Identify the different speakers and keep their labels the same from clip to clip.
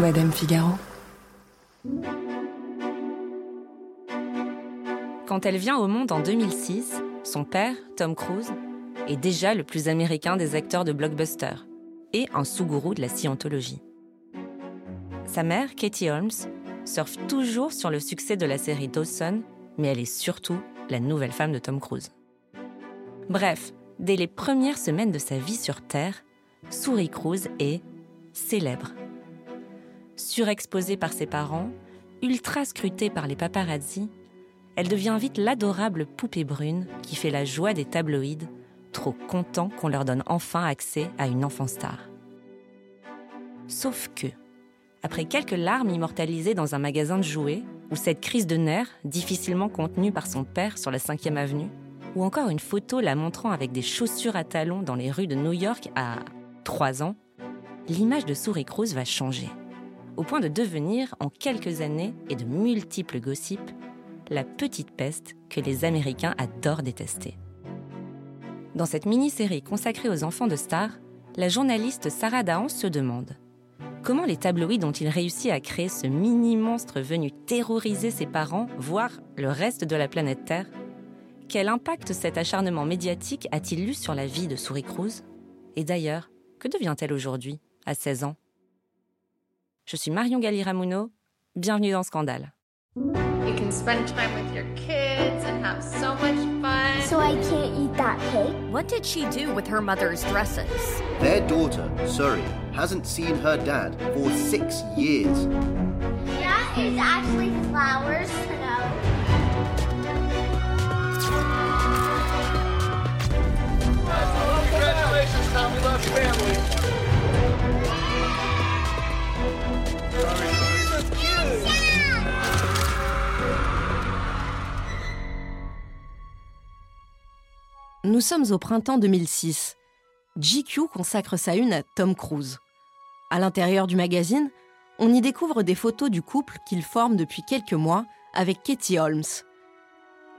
Speaker 1: Madame Figaro.
Speaker 2: Quand elle vient au monde en 2006, son père, Tom Cruise, est déjà le plus américain des acteurs de blockbuster et un sous-gourou de la scientologie. Sa mère, Katie Holmes, surfe toujours sur le succès de la série Dawson, mais elle est surtout la nouvelle femme de Tom Cruise. Bref, dès les premières semaines de sa vie sur Terre, Souris Cruise est célèbre. Surexposée par ses parents, ultra scrutée par les paparazzi, elle devient vite l'adorable poupée brune qui fait la joie des tabloïds, trop contents qu'on leur donne enfin accès à une enfant star. Sauf que, après quelques larmes immortalisées dans un magasin de jouets, ou cette crise de nerfs difficilement contenue par son père sur la 5e avenue, ou encore une photo la montrant avec des chaussures à talons dans les rues de New York à 3 ans, l'image de Souris Cruz va changer, au point de devenir, en quelques années et de multiples gossips, la petite peste que les Américains adorent détester. Dans cette mini-série consacrée aux enfants de stars, la journaliste Sarah Dahan se demande comment les tabloïds ont-ils réussi à créer ce mini-monstre venu terroriser ses parents, voire le reste de la planète Terre? Quel impact cet acharnement médiatique a-t-il eu sur la vie de Souris Cruz? Et d'ailleurs, que devient-elle aujourd'hui, à 16 ans? Je suis Marion Galli-Ramuno, bienvenue dans Scandale.
Speaker 3: You can spend time with your kids and have so much fun.
Speaker 4: So I can't eat that cake?
Speaker 5: What did she do with her mother's dresses?
Speaker 6: Their daughter, Surrey, hasn't seen her dad for six years.
Speaker 4: That is actually flowers, you know.
Speaker 7: Congratulations, Tom. We love family.
Speaker 8: Nous sommes au printemps 2006. GQ consacre sa une à Tom Cruise. À l'intérieur du magazine, on y découvre des photos du couple qu'il forme depuis quelques mois avec Katie Holmes.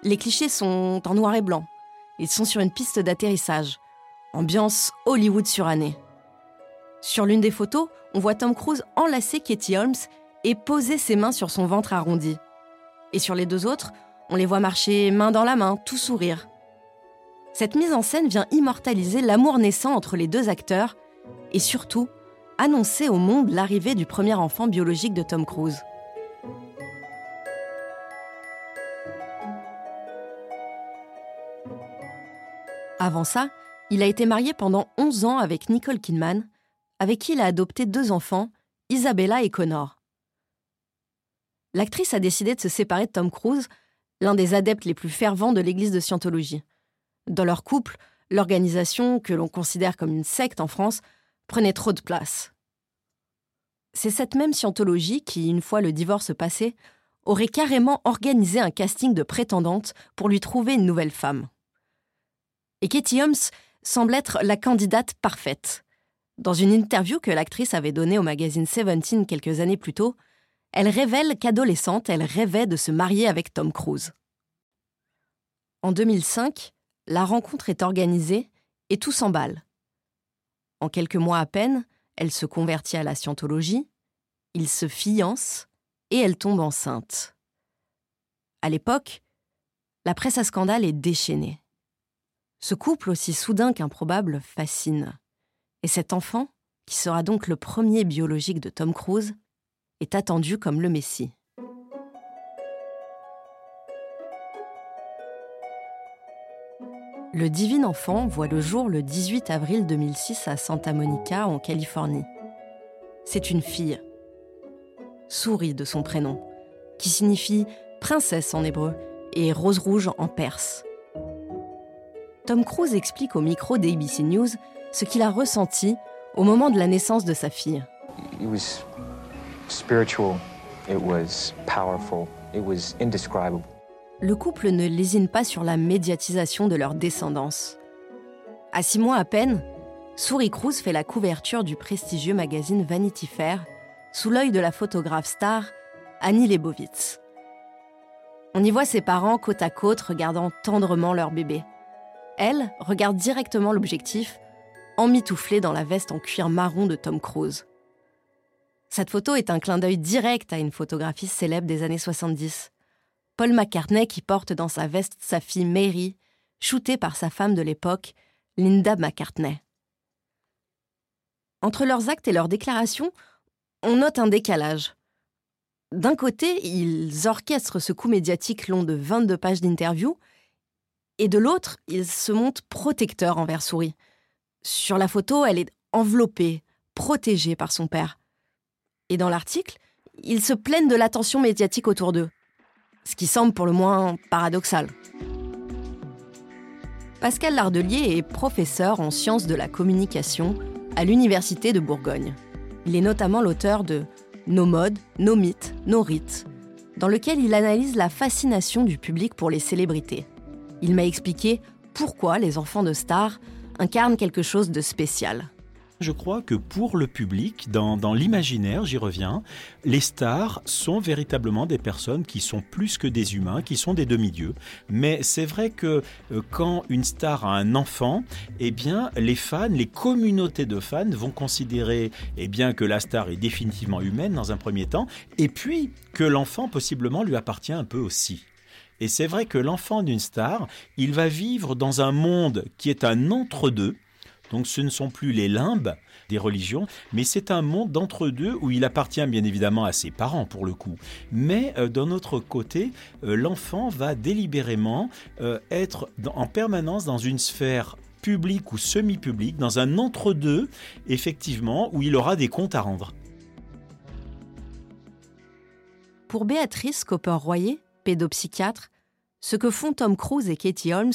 Speaker 8: Les clichés sont en noir et blanc. Ils sont sur une piste d'atterrissage. Ambiance Hollywood surannée. Sur l'une des photos, on voit Tom Cruise enlacer Katie Holmes et poser ses mains sur son ventre arrondi. Et sur les deux autres, on les voit marcher main dans la main, tout sourire. Cette mise en scène vient immortaliser l'amour naissant entre les deux acteurs et surtout annoncer au monde l'arrivée du premier enfant biologique de Tom Cruise. Avant ça, il a été marié pendant 11 ans avec Nicole Kidman, avec qui il a adopté deux enfants, Isabella et Connor. L'actrice a décidé de se séparer de Tom Cruise, l'un des adeptes les plus fervents de l'Église de Scientologie. Dans leur couple, l'organisation, que l'on considère comme une secte en France, prenait trop de place. C'est cette même Scientologie qui, une fois le divorce passé, aurait carrément organisé un casting de prétendantes pour lui trouver une nouvelle femme. Et Katie Holmes semble être la candidate parfaite. Dans une interview que l'actrice avait donnée au magazine Seventeen quelques années plus tôt, elle révèle qu'adolescente, elle rêvait de se marier avec Tom Cruise. En 2005, la rencontre est organisée et tout s'emballe. En quelques mois à peine, elle se convertit à la scientologie, ils se fiancent et elle tombe enceinte. À l'époque, la presse à scandale est déchaînée. Ce couple aussi soudain qu'improbable fascine. Et cet enfant, qui sera donc le premier biologique de Tom Cruise, est attendu comme le Messie. Le divin enfant voit le jour le 18 avril 2006 à Santa Monica, en Californie. C'est une fille. Souris de son prénom, qui signifie princesse en hébreu et rose rouge en perse. Tom Cruise explique au micro d'ABC News ce qu'il a ressenti au moment de la naissance de sa fille.
Speaker 9: It was spiritual, it was powerful, it was indescribable.
Speaker 8: Le couple ne lésine pas sur la médiatisation de leur descendance. À six mois à peine, Souris Cruz fait la couverture du prestigieux magazine Vanity Fair sous l'œil de la photographe star Annie Leibovitz. On y voit ses parents côte à côte regardant tendrement leur bébé. Elle regarde directement l'objectif, emmitouflée dans la veste en cuir marron de Tom Cruise. Cette photo est un clin d'œil direct à une photographie célèbre des années 70. Paul McCartney qui porte dans sa veste sa fille Mary, shootée par sa femme de l'époque, Linda McCartney. Entre leurs actes et leurs déclarations, on note un décalage. D'un côté, ils orchestrent ce coup médiatique long de 22 pages d'interview, et de l'autre, ils se montrent protecteurs envers Souris. Sur la photo, elle est enveloppée, protégée par son père. Et dans l'article, ils se plaignent de l'attention médiatique autour d'eux, ce qui semble pour le moins paradoxal. Pascal Lardelier est professeur en sciences de la communication à l'Université de Bourgogne. Il est notamment l'auteur de Nos modes, nos mythes, nos rites, dans lequel il analyse la fascination du public pour les célébrités. Il m'a expliqué pourquoi les enfants de stars incarnent quelque chose de spécial.
Speaker 1: Je crois que pour le public, dans, dans l'imaginaire, j'y reviens, les stars sont véritablement des personnes qui sont plus que des humains, qui sont des demi-dieux. Mais c'est vrai que euh, quand une star a un enfant, eh bien, les fans, les communautés de fans vont considérer eh bien, que la star est définitivement humaine dans un premier temps, et puis que l'enfant possiblement lui appartient un peu aussi. Et c'est vrai que l'enfant d'une star, il va vivre dans un monde qui est un entre-deux, donc ce ne sont plus les limbes des religions, mais c'est un monde d'entre-deux où il appartient bien évidemment à ses parents pour le coup. Mais euh, d'un autre côté, euh, l'enfant va délibérément euh, être en permanence dans une sphère publique ou semi-publique, dans un entre-deux, effectivement, où il aura des comptes à rendre.
Speaker 8: Pour Béatrice Copper-Royer, pédopsychiatre, ce que font Tom Cruise et Katie Holmes,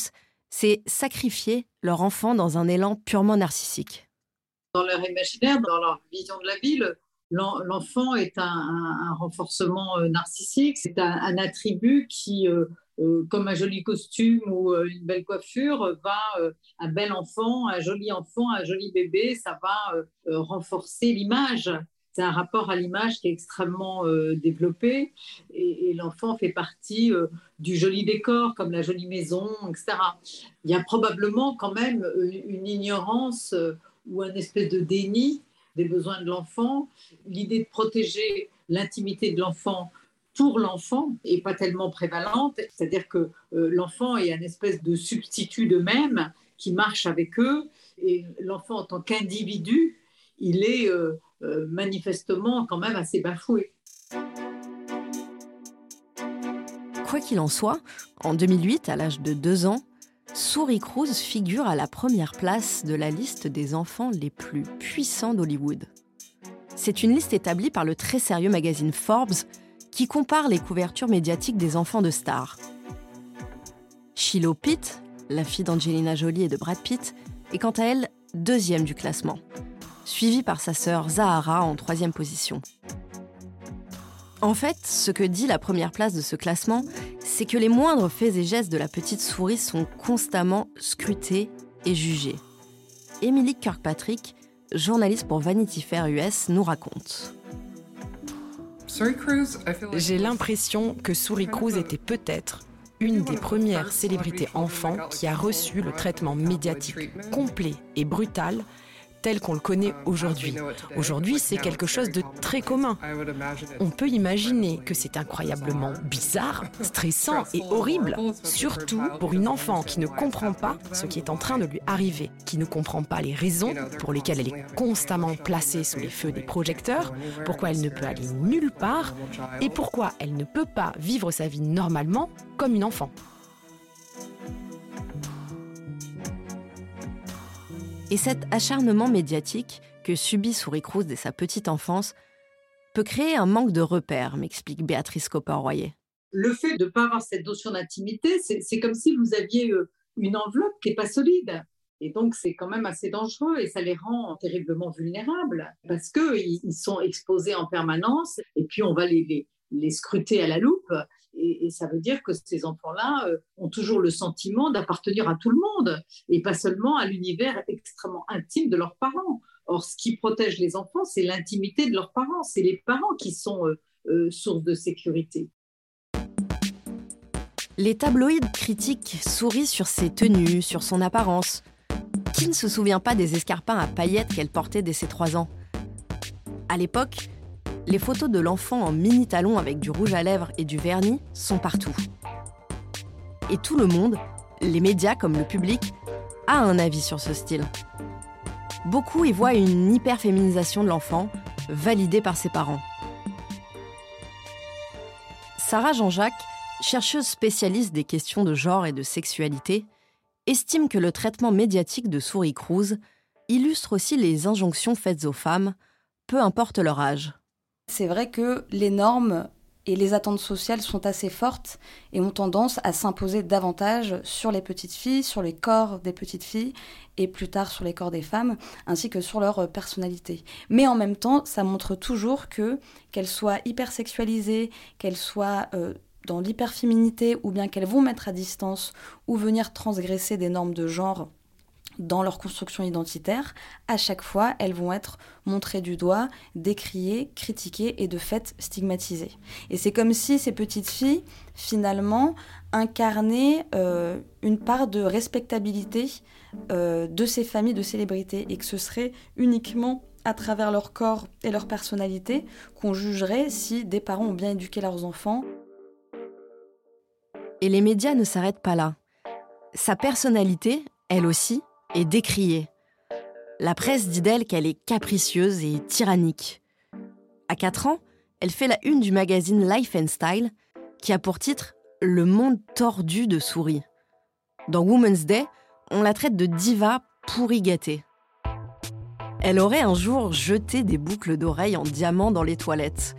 Speaker 8: c'est sacrifier leur enfant dans un élan purement narcissique.
Speaker 10: Dans leur imaginaire, dans leur vision de la ville, l'enfant est un, renforcement euh, narcissique, c'est un, attribut qui, euh, euh, comme un joli costume ou une belle coiffure, va, un bel enfant, un joli enfant, un joli bébé, ça va renforcer l'image c'est un rapport à l'image qui est extrêmement euh, développé et, l'enfant fait partie euh, du joli décor, comme la jolie maison, etc. Il y a probablement quand même euh, une ignorance ou un espèce de déni des besoins de l'enfant. L'idée de protéger l'intimité de l'enfant pour l'enfant est pas tellement prévalente, c'est-à-dire que l'enfant est un espèce de substitut d'eux-mêmes qui marche avec eux et l'enfant en tant qu'individu, il est euh, manifestement quand même assez bafoué.
Speaker 8: Quoi qu'il en soit, en 2008, à l'âge de 2 ans, Souris Cruz figure à la première place de la liste des enfants les plus puissants d'Hollywood. C'est une liste établie par le très sérieux magazine Forbes qui compare les couvertures médiatiques des enfants de stars. Shiloh Pitt, la fille d'Angelina Jolie et de Brad Pitt, est quant à elle deuxième du classement, suivi par sa sœur Zahara en troisième position. En fait, ce que dit la première place de ce classement, c'est que les moindres faits et gestes de la petite souris sont constamment scrutés et jugés. Emily Kirkpatrick, journaliste pour Vanity Fair US, nous raconte.
Speaker 11: J'ai l'impression que Souris Cruz était peut-être une des premières célébrités enfants qui a reçu le traitement médiatique complet et brutal tel qu'on le connaît aujourd'hui. Aujourd'hui, c'est quelque chose de très commun. On peut imaginer que c'est incroyablement bizarre, stressant et horrible, surtout pour une enfant qui ne comprend pas ce qui est en train de lui arriver, qui ne comprend pas les raisons pour lesquelles elle est constamment placée sous les feux des projecteurs, pourquoi elle ne peut aller nulle part et pourquoi elle ne peut pas vivre sa vie normalement comme une enfant.
Speaker 8: Et cet acharnement médiatique que subit Souris Cruz dès sa petite enfance peut créer un manque de repères, m'explique Béatrice Copper-Royer.
Speaker 10: Le fait de ne pas avoir cette notion d'intimité, c'est comme si vous aviez euh, une enveloppe qui n'est pas solide. Et donc, c'est quand même assez dangereux et ça les rend terriblement vulnérables parce qu'ils sont exposés en permanence et puis on va les, les scruter à la loupe et, ça veut dire que ces enfants-là euh, ont toujours le sentiment d'appartenir à tout le monde et pas seulement à l'univers extrêmement intime de leurs parents. Or, ce qui protège les enfants, c'est l'intimité de leurs parents. C'est les parents qui sont euh, euh, source de sécurité.
Speaker 8: Les tabloïds critiques sourient sur ses tenues, sur son apparence. Qui ne se souvient pas des escarpins à paillettes qu'elle portait dès ses trois ans? À l'époque, les photos de l'enfant en mini talons avec du rouge à lèvres et du vernis sont partout. Et tout le monde, les médias comme le public, a un avis sur ce style. Beaucoup y voient une hyperféminisation de l'enfant, validée par ses parents. Sarah Jean-Jacques, chercheuse spécialiste des questions de genre et de sexualité, estime que le traitement médiatique de Souris Cruz illustre aussi les injonctions faites aux femmes, peu importe leur âge.
Speaker 12: C'est vrai que les normes et les attentes sociales sont assez fortes et ont tendance à s'imposer davantage sur les petites filles, sur les corps des petites filles et plus tard sur les corps des femmes, ainsi que sur leur personnalité. Mais en même temps, ça montre toujours que qu'elles soient hypersexualisées, qu'elles soient euh, dans l'hyperféminité ou bien qu'elles vont mettre à distance ou venir transgresser des normes de genre dans leur construction identitaire, à chaque fois, elles vont être montrées du doigt, décriées, critiquées et de fait stigmatisées. Et c'est comme si ces petites filles, finalement, incarnaient euh, une part de respectabilité euh, de ces familles de célébrités et que ce serait uniquement à travers leur corps et leur personnalité qu'on jugerait si des parents ont bien éduqué leurs enfants.
Speaker 8: Et les médias ne s'arrêtent pas là. Sa personnalité, elle aussi, est décriée. La presse dit d'elle qu'elle est capricieuse et tyrannique. À 4 ans, elle fait la une du magazine Life and Style, qui a pour titre Le monde tordu de souris. Dans Women's Day, on la traite de diva pourri gâtée. Elle aurait un jour jeté des boucles d'oreilles en diamant dans les toilettes.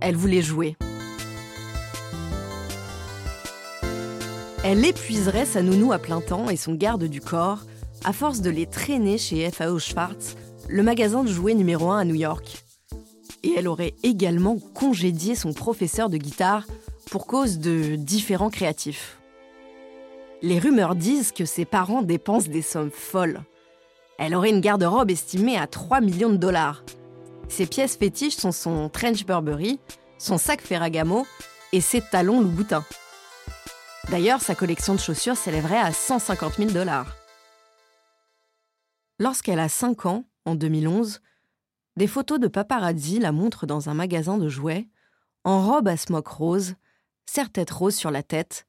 Speaker 8: Elle voulait jouer. Elle épuiserait sa nounou à plein temps et son garde du corps à force de les traîner chez FAO Schwartz, le magasin de jouets numéro 1 à New York. Et elle aurait également congédié son professeur de guitare pour cause de différents créatifs. Les rumeurs disent que ses parents dépensent des sommes folles. Elle aurait une garde-robe estimée à 3 millions de dollars. Ses pièces fétiches sont son trench Burberry, son sac Ferragamo et ses talons Louboutin. D'ailleurs, sa collection de chaussures s'élèverait à 150 000 dollars. Lorsqu'elle a 5 ans, en 2011, des photos de paparazzi la montrent dans un magasin de jouets, en robe à smock rose, serre-tête rose sur la tête,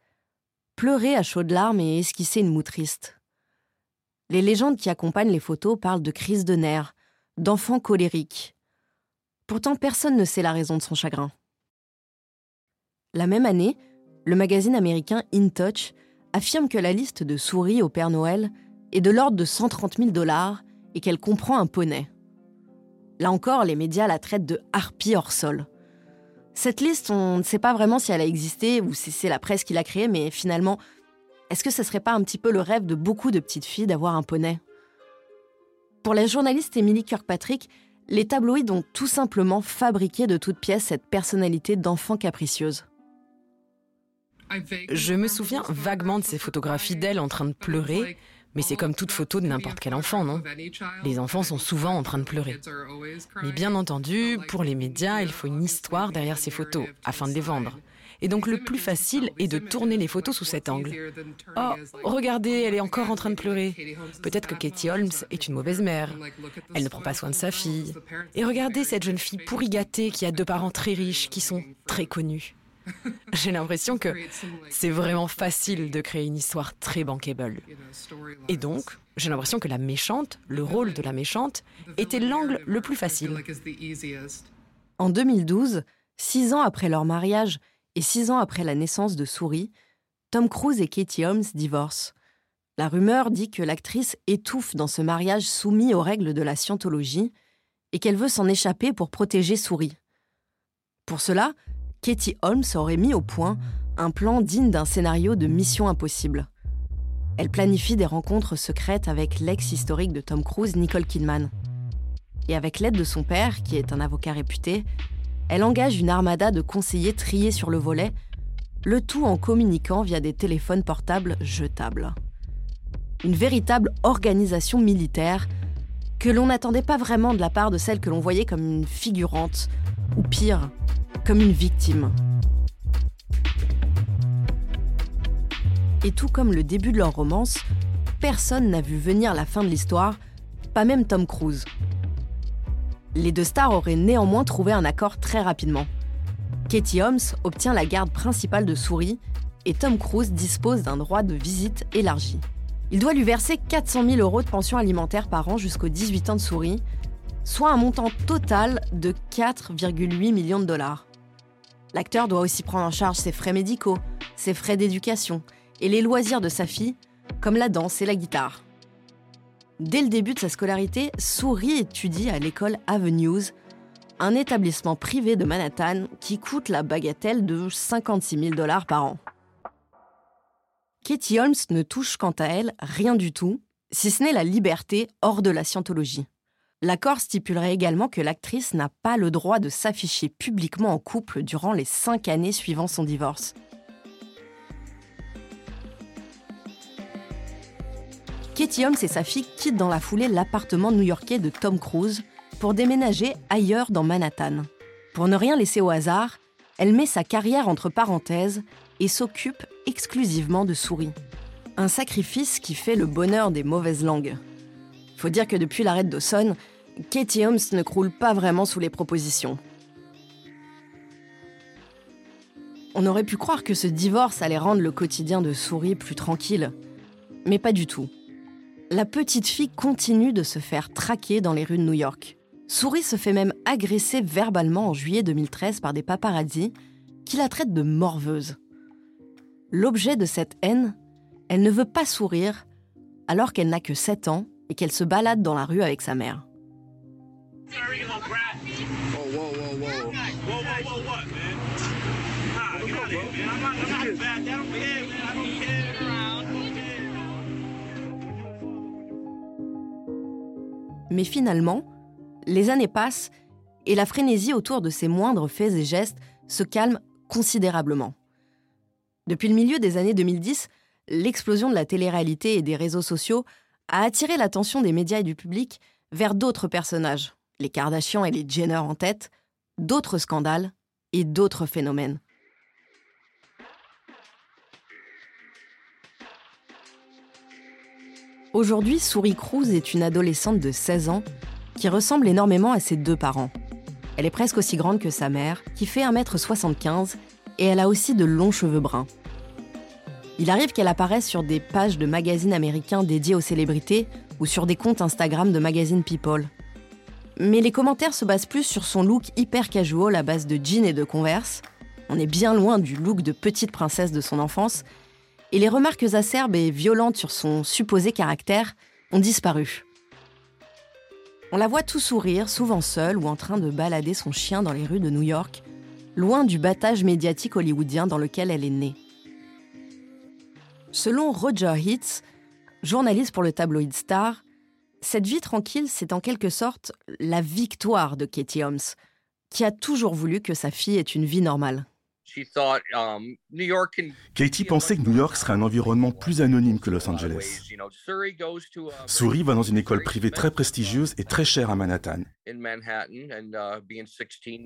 Speaker 8: pleurer à chaudes larmes et esquisser une moue triste. Les légendes qui accompagnent les photos parlent de crise de nerfs, d'enfants colériques. Pourtant, personne ne sait la raison de son chagrin. La même année, le magazine américain In Touch affirme que la liste de souris au Père Noël est de l'ordre de 130 000 dollars et qu'elle comprend un poney. Là encore, les médias la traitent de harpie hors sol. Cette liste, on ne sait pas vraiment si elle a existé ou si c'est la presse qui l'a créée, mais finalement, est-ce que ce serait pas un petit peu le rêve de beaucoup de petites filles d'avoir un poney? Pour la journaliste Emily Kirkpatrick, les tabloïds ont tout simplement fabriqué de toutes pièces cette personnalité d'enfant capricieuse.
Speaker 11: Je me souviens vaguement de ces photographies d'elle en train de pleurer, mais c'est comme toute photo de n'importe quel enfant, non? Les enfants sont souvent en train de pleurer. Mais bien entendu, pour les médias, il faut une histoire derrière ces photos, afin de les vendre. Et donc le plus facile est de tourner les photos sous cet angle. Oh, regardez, elle est encore en train de pleurer. Peut-être que Katie Holmes est une mauvaise mère. Elle ne prend pas soin de sa fille. Et regardez cette jeune fille pourri gâtée qui a deux parents très riches, qui sont très connus. J'ai l'impression que c'est vraiment facile de créer une histoire très bankable. Et donc, j'ai l'impression que la méchante, le rôle de la méchante, était l'angle le plus facile.
Speaker 8: En 2012, six ans après leur mariage et six ans après la naissance de Souris, Tom Cruise et Katie Holmes divorcent. La rumeur dit que l'actrice étouffe dans ce mariage soumis aux règles de la scientologie et qu'elle veut s'en échapper pour protéger Souris. Pour cela, Katie Holmes aurait mis au point un plan digne d'un scénario de Mission Impossible. Elle planifie des rencontres secrètes avec l'ex historique de Tom Cruise, Nicole Kidman. Et avec l'aide de son père, qui est un avocat réputé, elle engage une armada de conseillers triés sur le volet, le tout en communiquant via des téléphones portables jetables. Une véritable organisation militaire que l'on n'attendait pas vraiment de la part de celle que l'on voyait comme une figurante, ou pire, comme une victime. Et tout comme le début de leur romance, personne n'a vu venir la fin de l'histoire, pas même Tom Cruise. Les deux stars auraient néanmoins trouvé un accord très rapidement. Katie Holmes obtient la garde principale de Souris et Tom Cruise dispose d'un droit de visite élargi. Il doit lui verser 400 000 euros de pension alimentaire par an jusqu'aux 18 ans de Souris, soit un montant total de 4,8 millions de dollars. L'acteur doit aussi prendre en charge ses frais médicaux, ses frais d'éducation et les loisirs de sa fille, comme la danse et la guitare. Dès le début de sa scolarité, Souris étudie à l'école Avenues, un établissement privé de Manhattan qui coûte la bagatelle de 56 000 dollars par an. Katie Holmes ne touche quant à elle rien du tout, si ce n'est la liberté hors de la scientologie. L'accord stipulerait également que l'actrice n'a pas le droit de s'afficher publiquement en couple durant les cinq années suivant son divorce. Katie Holmes et sa fille quittent dans la foulée l'appartement new-yorkais de Tom Cruise pour déménager ailleurs dans Manhattan. Pour ne rien laisser au hasard, elle met sa carrière entre parenthèses et s'occupe exclusivement de souris. Un sacrifice qui fait le bonheur des mauvaises langues. Faut dire que depuis l'arrêt de Katie Holmes ne croule pas vraiment sous les propositions. On aurait pu croire que ce divorce allait rendre le quotidien de Souris plus tranquille. Mais pas du tout. La petite fille continue de se faire traquer dans les rues de New York. Souris se fait même agresser verbalement en juillet 2013 par des paparazzis qui la traitent de morveuse. L'objet de cette haine, elle ne veut pas sourire alors qu'elle n'a que 7 ans et qu'elle se balade dans la rue avec sa mère. Mais finalement, les années passent et la frénésie autour de ses moindres faits et gestes se calme considérablement. Depuis le milieu des années 2010, l'explosion de la télé-réalité et des réseaux sociaux a attiré l'attention des médias et du public vers d'autres personnages, les Kardashians et les Jenner en tête, d'autres scandales et d'autres phénomènes. Aujourd'hui, Souris Cruz est une adolescente de 16 ans qui ressemble énormément à ses deux parents. Elle est presque aussi grande que sa mère, qui fait 1m75, et elle a aussi de longs cheveux bruns. Il arrive qu'elle apparaisse sur des pages de magazines américains dédiés aux célébrités ou sur des comptes Instagram de magazines People. Mais les commentaires se basent plus sur son look hyper casual à base de jeans et de converse. On est bien loin du look de petite princesse de son enfance. Et les remarques acerbes et violentes sur son supposé caractère ont disparu. On la voit tout sourire, souvent seule ou en train de balader son chien dans les rues de New York, loin du battage médiatique hollywoodien dans lequel elle est née. Selon Roger Hitz, journaliste pour le tabloïd Star, cette vie tranquille, c'est en quelque sorte la victoire de Katie Holmes, qui a toujours voulu que sa fille ait une vie normale.
Speaker 13: Um, Katie pensait que New York serait un environnement plus anonyme que Los Angeles. Souris va dans une école privée très prestigieuse et très chère à Manhattan. Uh,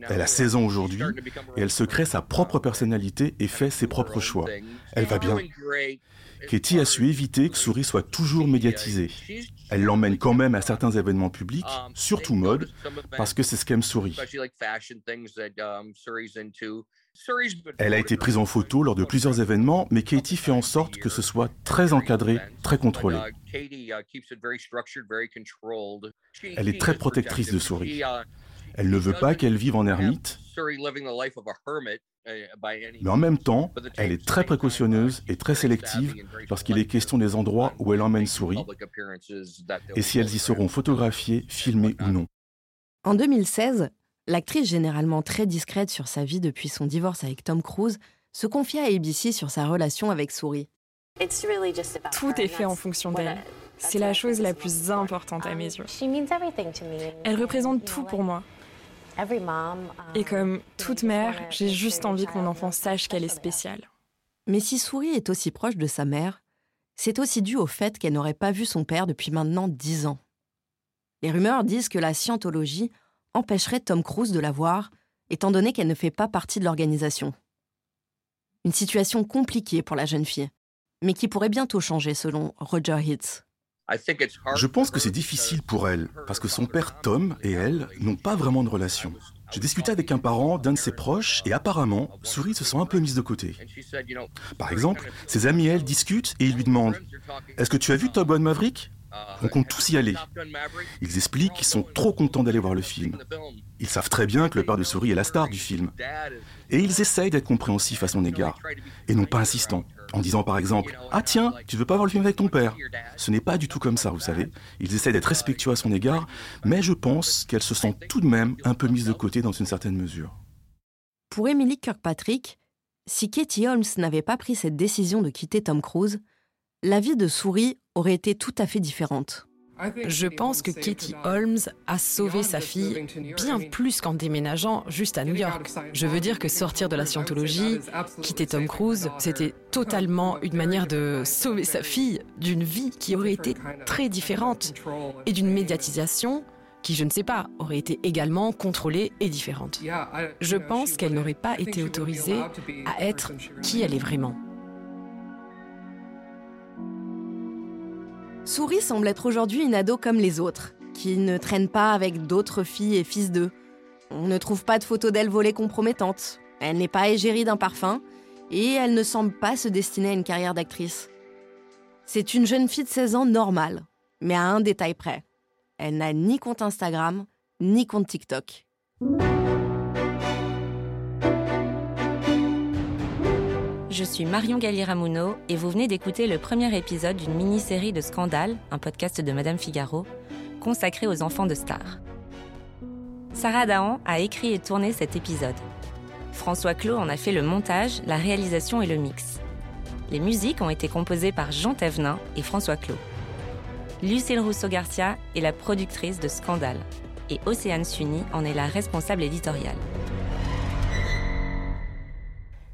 Speaker 13: elle a 16 ans aujourd'hui et elle se crée sa propre personnalité et fait ses propres choix. Elle va bien. Katie a su éviter que Souris soit toujours médiatisée. Elle l'emmène quand même à certains événements publics, surtout mode, parce que c'est ce qu'aime Souris. Elle a été prise en photo lors de plusieurs événements, mais Katie fait en sorte que ce soit très encadré, très contrôlé. Elle est très protectrice de Souris. Elle ne veut pas qu'elle vive en ermite, mais en même temps, elle est très précautionneuse et très sélective lorsqu'il est question des endroits où elle emmène Souris et si elles y seront photographiées, filmées ou non.
Speaker 8: En 2016, L'actrice, généralement très discrète sur sa vie depuis son divorce avec Tom Cruise, se confia à ABC sur sa relation avec Souris.
Speaker 11: Tout est fait en fonction d'elle. C'est la chose la plus importante à mes yeux. Elle représente tout pour moi. Et comme toute mère, j'ai juste envie que mon enfant sache qu'elle est spéciale.
Speaker 8: Mais si Souris est aussi proche de sa mère, c'est aussi dû au fait qu'elle n'aurait pas vu son père depuis maintenant dix ans. Les rumeurs disent que la scientologie empêcherait Tom Cruise de la voir, étant donné qu'elle ne fait pas partie de l'organisation. Une situation compliquée pour la jeune fille, mais qui pourrait bientôt changer selon Roger Hitz.
Speaker 13: Je pense que c'est difficile pour elle, parce que son père Tom et elle n'ont pas vraiment de relation. J'ai discuté avec un parent d'un de ses proches et apparemment, Souris se sent un peu mise de côté. Par exemple, ses amis et elle discutent et ils lui demandent Est-ce que tu as vu Top Gun Maverick? On compte tous y aller. Ils expliquent qu'ils sont trop contents d'aller voir le film. Ils savent très bien que le père de Souris est la star du film. Et ils essayent d'être compréhensifs à son égard, et non pas insistants, en disant par exemple Ah tiens, tu veux pas voir le film avec ton père? Ce n'est pas du tout comme ça, vous savez. Ils essayent d'être respectueux à son égard, mais je pense qu'elle se sent tout de même un peu mise de côté dans une certaine mesure.
Speaker 8: Pour Emily Kirkpatrick, si Katie Holmes n'avait pas pris cette décision de quitter Tom Cruise, la vie de Souris aurait été tout à fait différente.
Speaker 11: Je pense que Katie Holmes a sauvé sa fille bien plus qu'en déménageant juste à New York. Je veux dire que sortir de la scientologie, quitter Tom Cruise, c'était totalement une manière de sauver sa fille d'une vie qui aurait été très différente et d'une médiatisation qui, je ne sais pas, aurait été également contrôlée et différente. Je pense qu'elle n'aurait pas été autorisée à être qui elle est vraiment.
Speaker 8: Souris semble être aujourd'hui une ado comme les autres, qui ne traîne pas avec d'autres filles et fils d'eux. On ne trouve pas de photos d'elle volée compromettantes. Elle n'est pas égérie d'un parfum et elle ne semble pas se destiner à une carrière d'actrice. C'est une jeune fille de 16 ans normale, mais à un détail près. Elle n'a ni compte Instagram, ni compte TikTok.
Speaker 2: Je suis Marion Galli-Ramuno et vous venez d'écouter le premier épisode d'une mini-série de Scandale, un podcast de Madame Figaro, consacré aux enfants de stars. Sarah Dahan a écrit et tourné cet épisode. François Clos en a fait le montage, la réalisation et le mix. Les musiques ont été composées par Jean Thévenin et François Clos. Lucille Rousseau-Garcia est la productrice de Scandale et Océane Sunny en est la responsable éditoriale.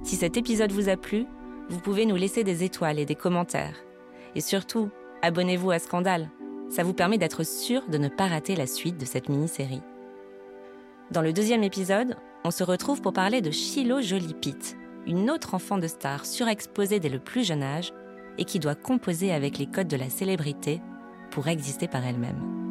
Speaker 2: Si cet épisode vous a plu, vous pouvez nous laisser des étoiles et des commentaires. Et surtout, abonnez-vous à Scandale. Ça vous permet d'être sûr de ne pas rater la suite de cette mini-série. Dans le deuxième épisode, on se retrouve pour parler de Shiloh Jolie Pitt, une autre enfant de star surexposée dès le plus jeune âge et qui doit composer avec les codes de la célébrité pour exister par elle-même.